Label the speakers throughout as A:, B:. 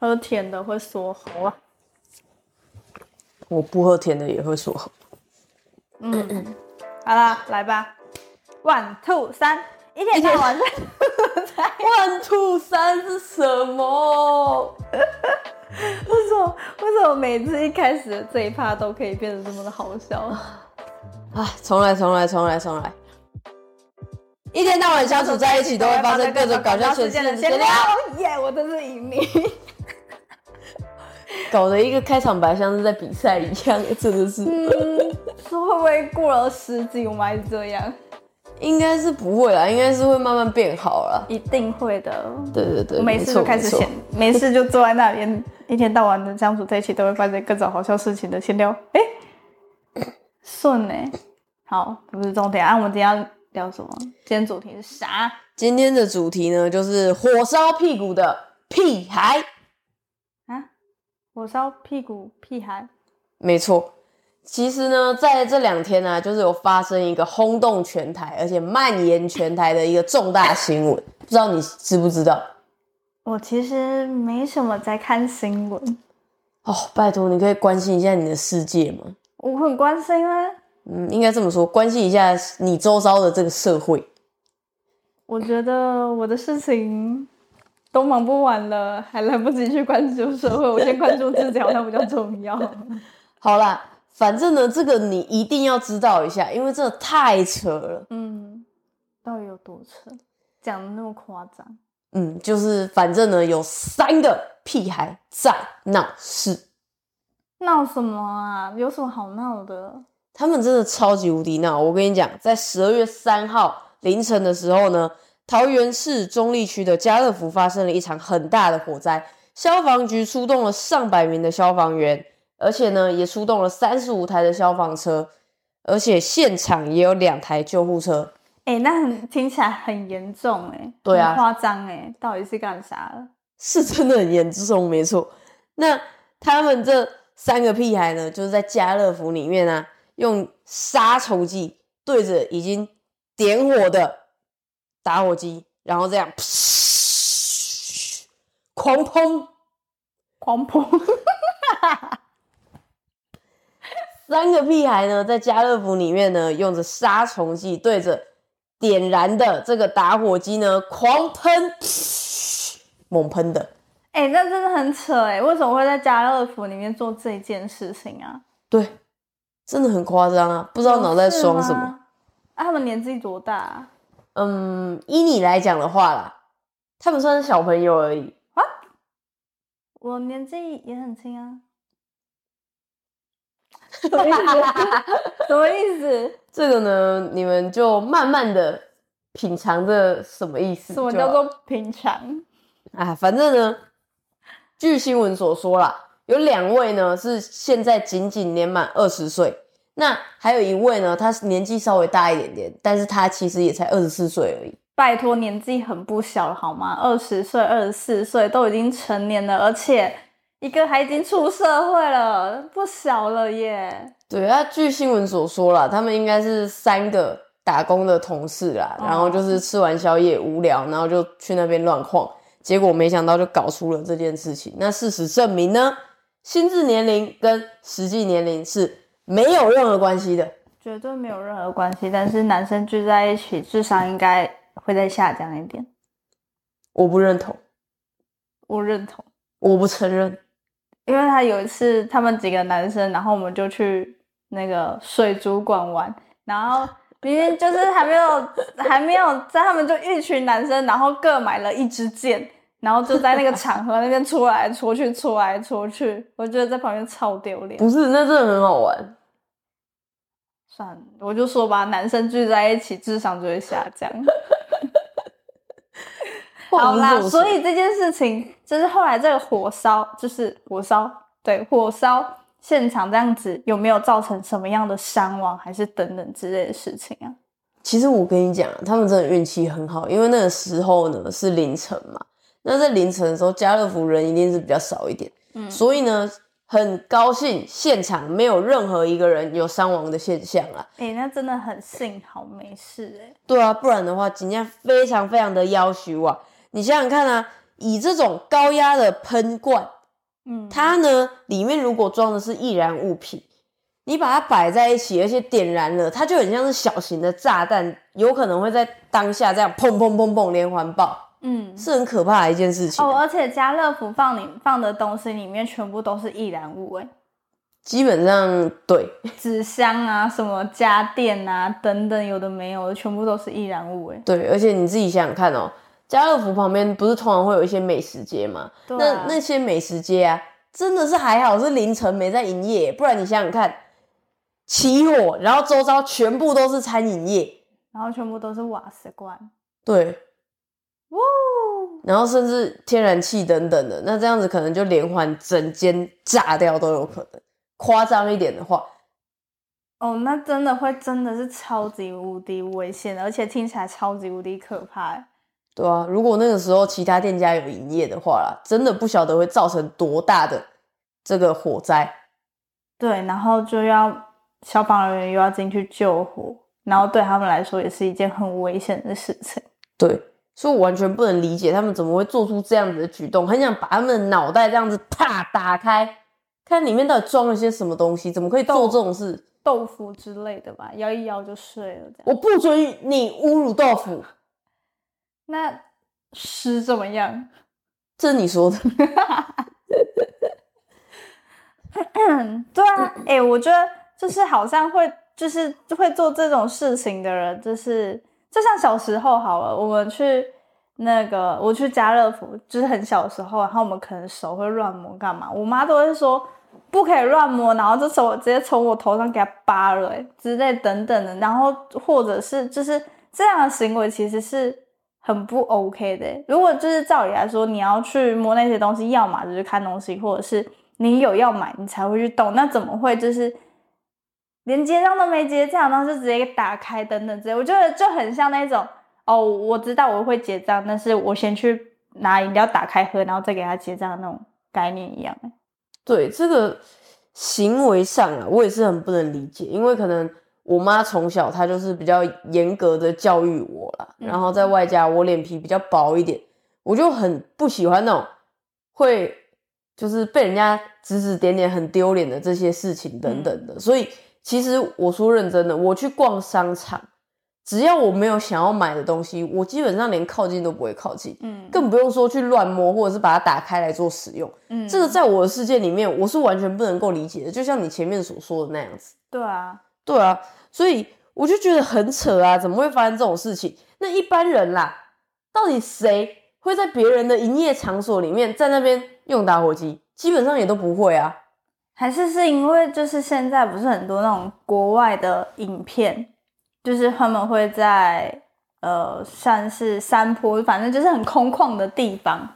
A: 喝甜的会锁喉啊。
B: 我不喝甜的也会锁喉。
A: 嗯好啦，来吧，one two 三，一天到晚在
B: One two 三是什么？
A: 为什么为什么每次一开始的这一趴都可以变得这么的好笑？
B: 啊，重来，重来，重来，重来。一天到晚相处在一起，都会发生各种搞笑事件的闲聊，
A: 耶！我真是赢你。
B: 搞得一个开场白像是在比赛一样，真的是。
A: 嗯，说会不会过了十集我们还是这样？
B: 应该是不会啦，应该是会慢慢变好了。
A: 一定会的。
B: 对对对，
A: 没事就开始闲，没事就坐在那边，一天到晚的相处在一起，都会发生各种好笑事情的闲聊。哎，顺呢？好，不是重点啊。我们今天要聊什么？今天主题是啥？
B: 今天的主题呢，就是火烧屁股的屁孩
A: 啊！火烧屁股屁孩？
B: 没错。其实呢，在这两天呢，就是有发生一个轰动全台，而且蔓延全台的一个重大新闻，不知道你知不知道？
A: 我其实没什么在看新闻。
B: 哦，拜托，你可以关心一下你的世界吗？
A: 我很关心啊。
B: 嗯，应该这么说，关心一下你周遭的这个社会。
A: 我觉得我的事情都忙不完了，还来不及去关注社会，我先关注自己好像比较重要。
B: 好啦。反正呢，这个你一定要知道一下，因为这太扯了。
A: 嗯，到底有多扯？讲的那么夸张？
B: 嗯，就是反正呢，有三个屁孩在闹事。
A: 闹什么啊？有什么好闹的？
B: 他们真的超级无敌闹！我跟你讲，在十二月三号凌晨的时候呢，桃园市中立区的家乐福发生了一场很大的火灾，消防局出动了上百名的消防员。而且呢，也出动了三十五台的消防车，而且现场也有两台救护车。
A: 哎，那很听起来很严重哎，
B: 对啊，
A: 夸张哎，到底是干啥了？
B: 是真的很严重，没错。那他们这三个屁孩呢，就是在家乐福里面啊，用杀虫剂对着已经点火的打火机，然后这样狂喷，
A: 狂喷。
B: 三个屁孩呢，在家乐福里面呢，用着杀虫剂对着点燃的这个打火机呢，狂喷，猛喷的。
A: 哎，那真的很扯哎！为什么会在家乐福里面做这件事情啊？
B: 对，真的很夸张啊！不知道脑袋装什么。
A: 啊，他们年纪多大？
B: 嗯，依你来讲的话啦，他们算是小朋友而已啊。
A: 我年纪也很轻啊。什么意思？什么意思？
B: 这个呢，你们就慢慢的品尝着什么意思？
A: 什么叫做品尝？
B: 啊，反正呢，据新闻所说啦，有两位呢是现在仅仅年满二十岁，那还有一位呢，他年纪稍微大一点点，但是他其实也才二十四岁而已。
A: 拜托，年纪很不小了好吗？二十岁、二十四岁都已经成年了，而且。一个还已经出社会了，不小了耶。
B: 对啊，据新闻所说啦，他们应该是三个打工的同事啦，然后就是吃完宵夜无聊，然后就去那边乱晃，结果没想到就搞出了这件事情。那事实证明呢，心智年龄跟实际年龄是没有任何关系的，
A: 绝对没有任何关系。但是男生聚在一起，智商应该会再下降一点。
B: 我不认同，
A: 我认同，
B: 我不承认。
A: 因为他有一次，他们几个男生，然后我们就去那个水族馆玩，然后明明就是还没有还没有在，他们就一群男生，然后各买了一支箭，然后就在那个场合那边戳来戳去，戳来戳去，我觉得在旁边超丢脸。
B: 不是，那真的很好玩。
A: 我就说吧，男生聚在一起，智商就会下降。好啦，所以这件事情就是后来这个火烧，就是火烧，对，火烧现场这样子有没有造成什么样的伤亡，还是等等之类的事情啊？
B: 其实我跟你讲，他们真的运气很好，因为那个时候呢是凌晨嘛，那在凌晨的时候，家乐福人一定是比较少一点，嗯，所以呢很高兴现场没有任何一个人有伤亡的现象啊。
A: 哎，那真的很幸好没事哎。
B: 对啊，不然的话，今天非常非常的要求啊。你想想看啊，以这种高压的喷罐，
A: 嗯，
B: 它呢里面如果装的是易燃物品，你把它摆在一起，而且点燃了，它就很像是小型的炸弹，有可能会在当下这样砰砰砰砰连环爆，
A: 嗯，
B: 是很可怕的一件事情。啊。
A: 哦，而且家乐福放你放的东西里面全部都是易燃物，哎，
B: 基本上对，
A: 纸箱啊、什么家电啊等等，有的没有的，全部都是易燃物，哎，
B: 对，而且你自己想想看哦，家乐福旁边不是通常会有一些美食街吗？
A: 啊。
B: 那那些美食街啊，真的是还好是凌晨没在营业，不然你想想看，起火，然后周遭全部都是餐饮业，
A: 然后全部都是瓦斯罐，
B: 对，
A: 哇，
B: 然后甚至天然气等等的，那这样子可能就连环整间炸掉都有可能。夸张一点的话，
A: 哦，那真的会真的是超级无敌危险的，而且听起来超级无敌可怕，哎
B: 对啊，如果那个时候其他店家有营业的话啦，真的不晓得会造成多大的这个火灾。
A: 对，然后就要消防人员又要进去救火，然后对他们来说也是一件很危险的事情。
B: 对，所以我完全不能理解他们怎么会做出这样子的举动，很想把他们的脑袋这样子啪打开，看里面到底装了些什么东西，怎么可以做这种事？
A: 豆腐之类的吧，摇一摇就睡了。
B: 我不准你侮辱豆腐，
A: 那屎怎么样？
B: 这是你说的。
A: 对啊，哎、我觉得就是好像会就是会做这种事情的人，就是就像小时候好了，我们去那个我去家乐福，就是很小时候，然后我们可能手会乱摸干嘛，我妈都会说不可以乱摸，然后就手直接从我头上给它扒了、欸，之类等等的，然后或者是就是这样的行为其实是。很不 OK 的、如果就是照理来说，你要去摸那些东西，要么就是看东西，或者是你有要买，你才会去动。那怎么会就是连结账都没结账，然后就直接给打开等等之类？我觉得就很像那种哦，我知道我会结账，但是我先去拿饮料打开喝，然后再给他结账的那种概念一样欸。
B: 对这个行为上啊，我也是很不能理解，因为可能我妈从小她就是比较严格的教育我啦，
A: 嗯
B: 然后在外加我脸皮比较薄一点，我就很不喜欢那种会就是被人家指指点点很丢脸的这些事情等等的，所以其实我说认真的，我去逛商场，只要我没有想要买的东西，我基本上连靠近都不会靠近，
A: 嗯，
B: 更不用说去乱摸或者是把它打开来做使用。
A: 嗯，
B: 这个在我的世界里面，我是完全不能够理解的，就像你前面所说的那样子。
A: 对啊，
B: 对啊，所以我就觉得很扯啊，怎么会发生这种事情？那一般人啦，到底谁会在别人的营业场所里面在那边用打火机？基本上也都不会啊。
A: 还是是因为就是现在不是很多那种国外的影片，就是他们会在呃算是山坡，反正就是很空旷的地方，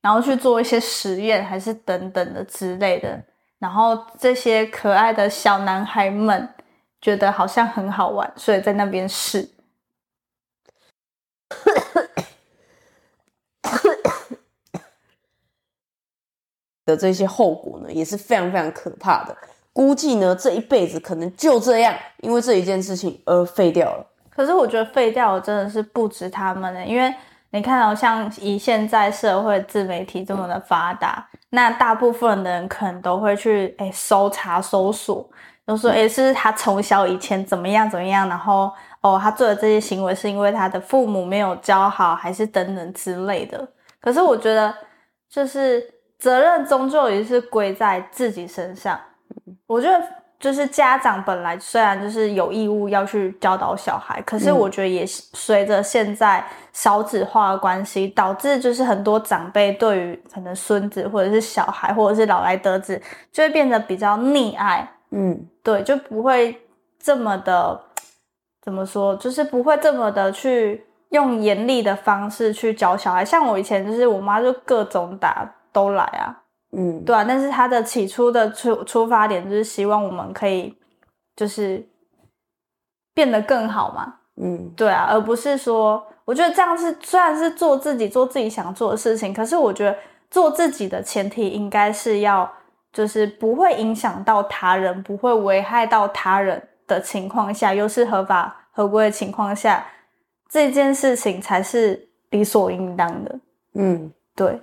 A: 然后去做一些实验，还是等等的之类的。然后这些可爱的小男孩们觉得好像很好玩，所以在那边试。
B: 的这些后果呢，也是非常非常可怕的。估计呢，这一辈子可能就这样，因为这一件事情而废掉了。
A: 可是我觉得废掉的真的是不止他们的，因为你看到、像以现在社会自媒体这么的发达，那大部分的人可能都会去哎搜查搜索，就说哎是他从小以前怎么样怎么样，然后哦他做的这些行为是因为他的父母没有教好，还是等等之类的。可是我觉得就是责任终究也是归在自己身上。我觉得就是家长本来虽然就是有义务要去教导小孩，可是
B: 嗯
A: 我觉得也随着现在少子化的关系，导致就是很多长辈对于可能孙子或者是小孩或者是老来得子，就会变得比较溺爱，
B: 嗯，
A: 对，就不会这么的怎么说，就是不会这么的去用严厉的方式去教小孩。像我以前就是我妈就各种打都来啊，
B: 嗯，
A: 对啊，但是他的起初的出出发点就是希望我们可以就是变得更好嘛，
B: 嗯，
A: 对啊，而不是说，我觉得这样是虽然是做自己做自己想做的事情，可是我觉得做自己的前提应该是要就是不会影响到他人，不会危害到他人的情况下，又是合法合规的情况下，这件事情才是理所应当的。
B: 嗯，
A: 对，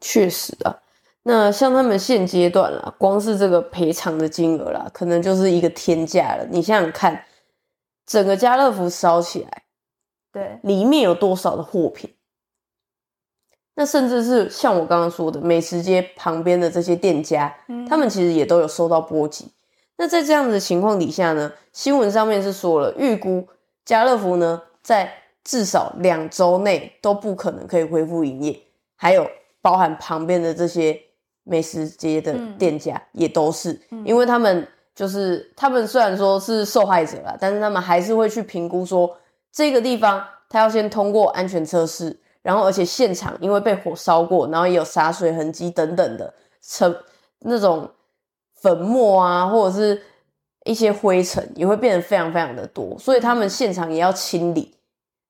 B: 确实啊。那像他们现阶段啦，光是这个赔偿的金额啦，可能就是一个天价了。你想想看，整个家乐福烧起来，
A: 对，
B: 里面有多少的货品？那甚至是像我刚刚说的，美食街旁边的这些店家，他们其实也都有受到波及。那在这样子的情况底下呢，新闻上面是说了，预估家乐福呢，在至少两周内都不可能可以恢复营业，还有包含旁边的这些美食街的店家也都是，因为他们就是他们虽然说是受害者啦，但是他们还是会去评估说这个地方他要先通过安全测试。然后，而且现场因为被火烧过，然后也有洒水痕迹等等的尘那种粉末啊，或者是一些灰尘，也会变得非常非常的多，所以他们现场也要清理。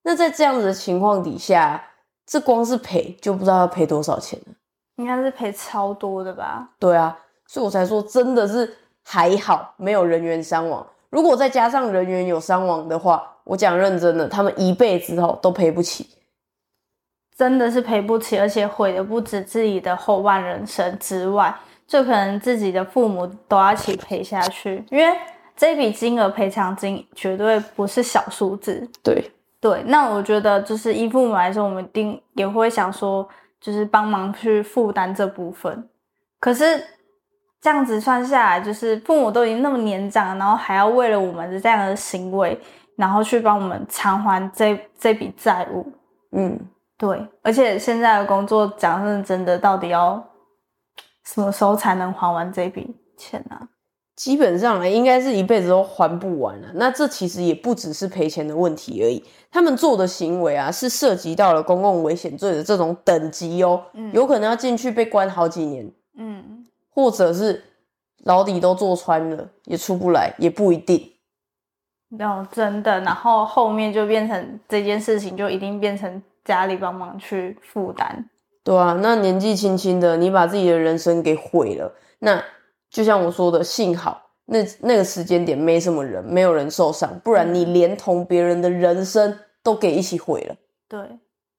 B: 那在这样子的情况底下，这光是赔就不知道要赔多少钱了。
A: 应该是赔超多的吧？
B: 对啊，所以我才说真的是还好没有人员伤亡。如果再加上人员有伤亡的话，我讲认真的，他们一辈子哦都赔不起。
A: 真的是赔不起，而且毁的不止自己的后半人生之外，就可能自己的父母都要一起赔下去，因为这笔金额赔偿金绝对不是小数字。
B: 对
A: 对，那我觉得就是依父母来说，我们一定也会想说，就是帮忙去负担这部分。可是这样子算下来，就是父母都已经那么年长，然后还要为了我们的这样的行为，然后去帮我们偿还这这笔债务。嗯。对，而且现在的工作讲认真的，到底要什么时候才能还完这笔钱呢？
B: 基本上应该是一辈子都还不完了。那这其实也不只是赔钱的问题而已，他们做的行为啊，是涉及到了公共危险罪的这种等级哦，有可能要进去被关好几年，嗯，或者是牢底都坐穿了也出不来，也不一定。
A: 有真的，然后后面就变成这件事情就一定变成。家里帮忙去负担，
B: 对啊，那年纪轻轻的，你把自己的人生给毁了。那就像我说的，幸好那那个时间点没什么人，没有人受伤，不然你连同别人的人生都给一起毁了。
A: 对，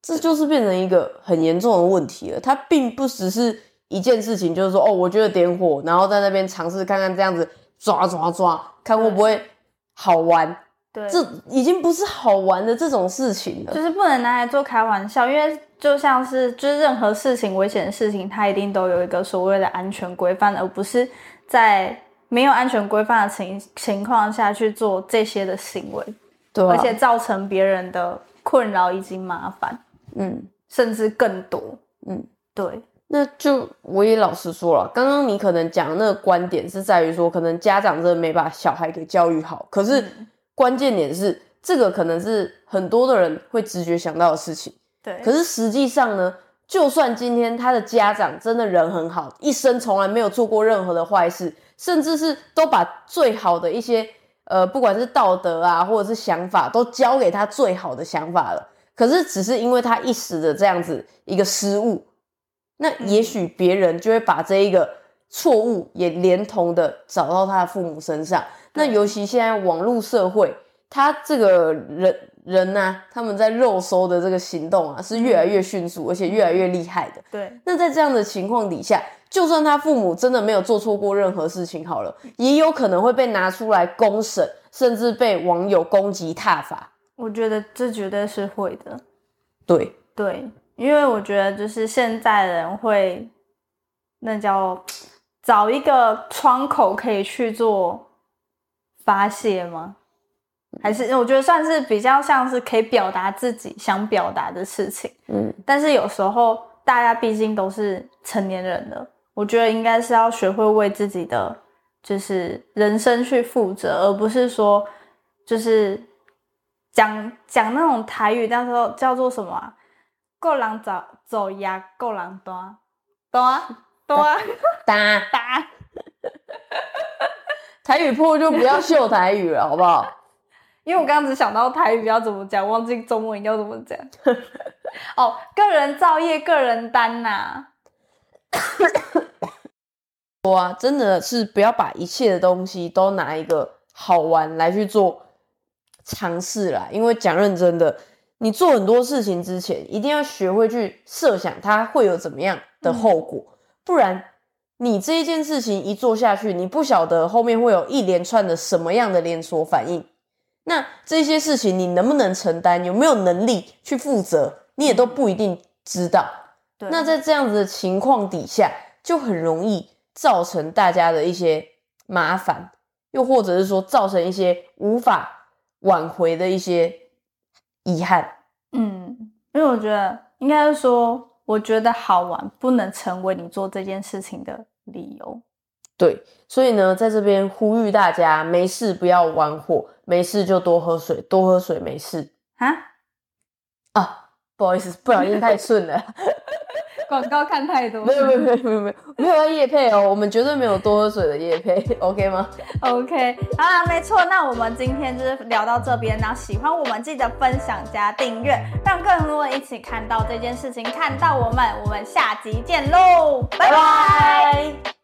B: 这就是变成一个很严重的问题了。它并不只是一件事情，就是说哦，我觉得点火，然后在那边尝试看看这样子抓抓抓，看会不会好玩。
A: 对，
B: 这已经不是好玩的这种事情了，
A: 就是不能拿来做开玩笑，因为就像是就是任何事情危险的事情，它一定都有一个所谓的安全规范，而不是在没有安全规范的情情况下去做这些的行为，
B: 对，而
A: 且造成别人的困扰以及麻烦，嗯，甚至更多，嗯，对，
B: 那就我也老实说了，刚刚你可能讲的那个观点是在于说，可能家长真的没把小孩给教育好，可是。关键点是，这个可能是很多的人会直觉想到的事情。
A: 对，
B: 可是实际上呢，就算今天他的家长真的人很好，一生从来没有做过任何的坏事，甚至是都把最好的一些呃，不管是道德啊，或者是想法，都教给他最好的想法了。可是只是因为他一时的这样子一个失误，那也许别人就会把这一个错误也连同的找到他的父母身上。那尤其现在网络社会，他这个人人呢，他们在肉搜的这个行动啊，是越来越迅速，而且越来越厉害的。
A: 对。
B: 那在这样的情况底下，就算他父母真的没有做错过任何事情，好了，也有可能会被拿出来公审，甚至被网友攻击挞伐。
A: 我觉得这绝对是会的。
B: 对
A: 对，因为我觉得就是现在人会，那叫 找一个窗口可以去做。发泄吗？还是我觉得算是比较像是可以表达自己想表达的事情。嗯，但是有时候大家毕竟都是成年人了，我觉得应该是要学会为自己的就是人生去负责，而不是说就是讲讲那种台语，那时候叫做什么“够狼走走呀，够狼多多多
B: 打
A: 打”。
B: 台语破就不要秀台语了，好不好？
A: 因为我刚刚只想到台语要怎么讲，忘记中文要怎么讲。哦，个人造业，个人担呐。
B: 哇，真的是不要把一切的东西都拿一个好玩来去做尝试啦。因为讲认真的，你做很多事情之前，一定要学会去设想它会有怎么样的后果，不然你这一件事情一做下去，你不晓得后面会有一连串的什么样的连锁反应。那这些事情你能不能承担，有没有能力去负责，你也都不一定知道。
A: 对，
B: 那在这样子的情况底下，就很容易造成大家的一些麻烦，又或者是说造成一些无法挽回的一些遗憾。
A: 嗯，因为我觉得应该是说，我觉得好玩不能成为你做这件事情的理由。
B: 对，所以呢，在这边呼吁大家，没事不要玩火，没事就多喝水，多喝水没事
A: 啊
B: 啊，不好意思，不小心太顺了。
A: 广告看太多，
B: 没有没有没有没有没有没有要夜配哦，我们绝对没有多喝水的夜配，OK 吗
A: ？OK，好啦，没错，那我们今天就是聊到这边，然后喜欢我们记得分享加订阅，让更多人一起看到这件事情，看到我们，我们下集见喽，拜拜。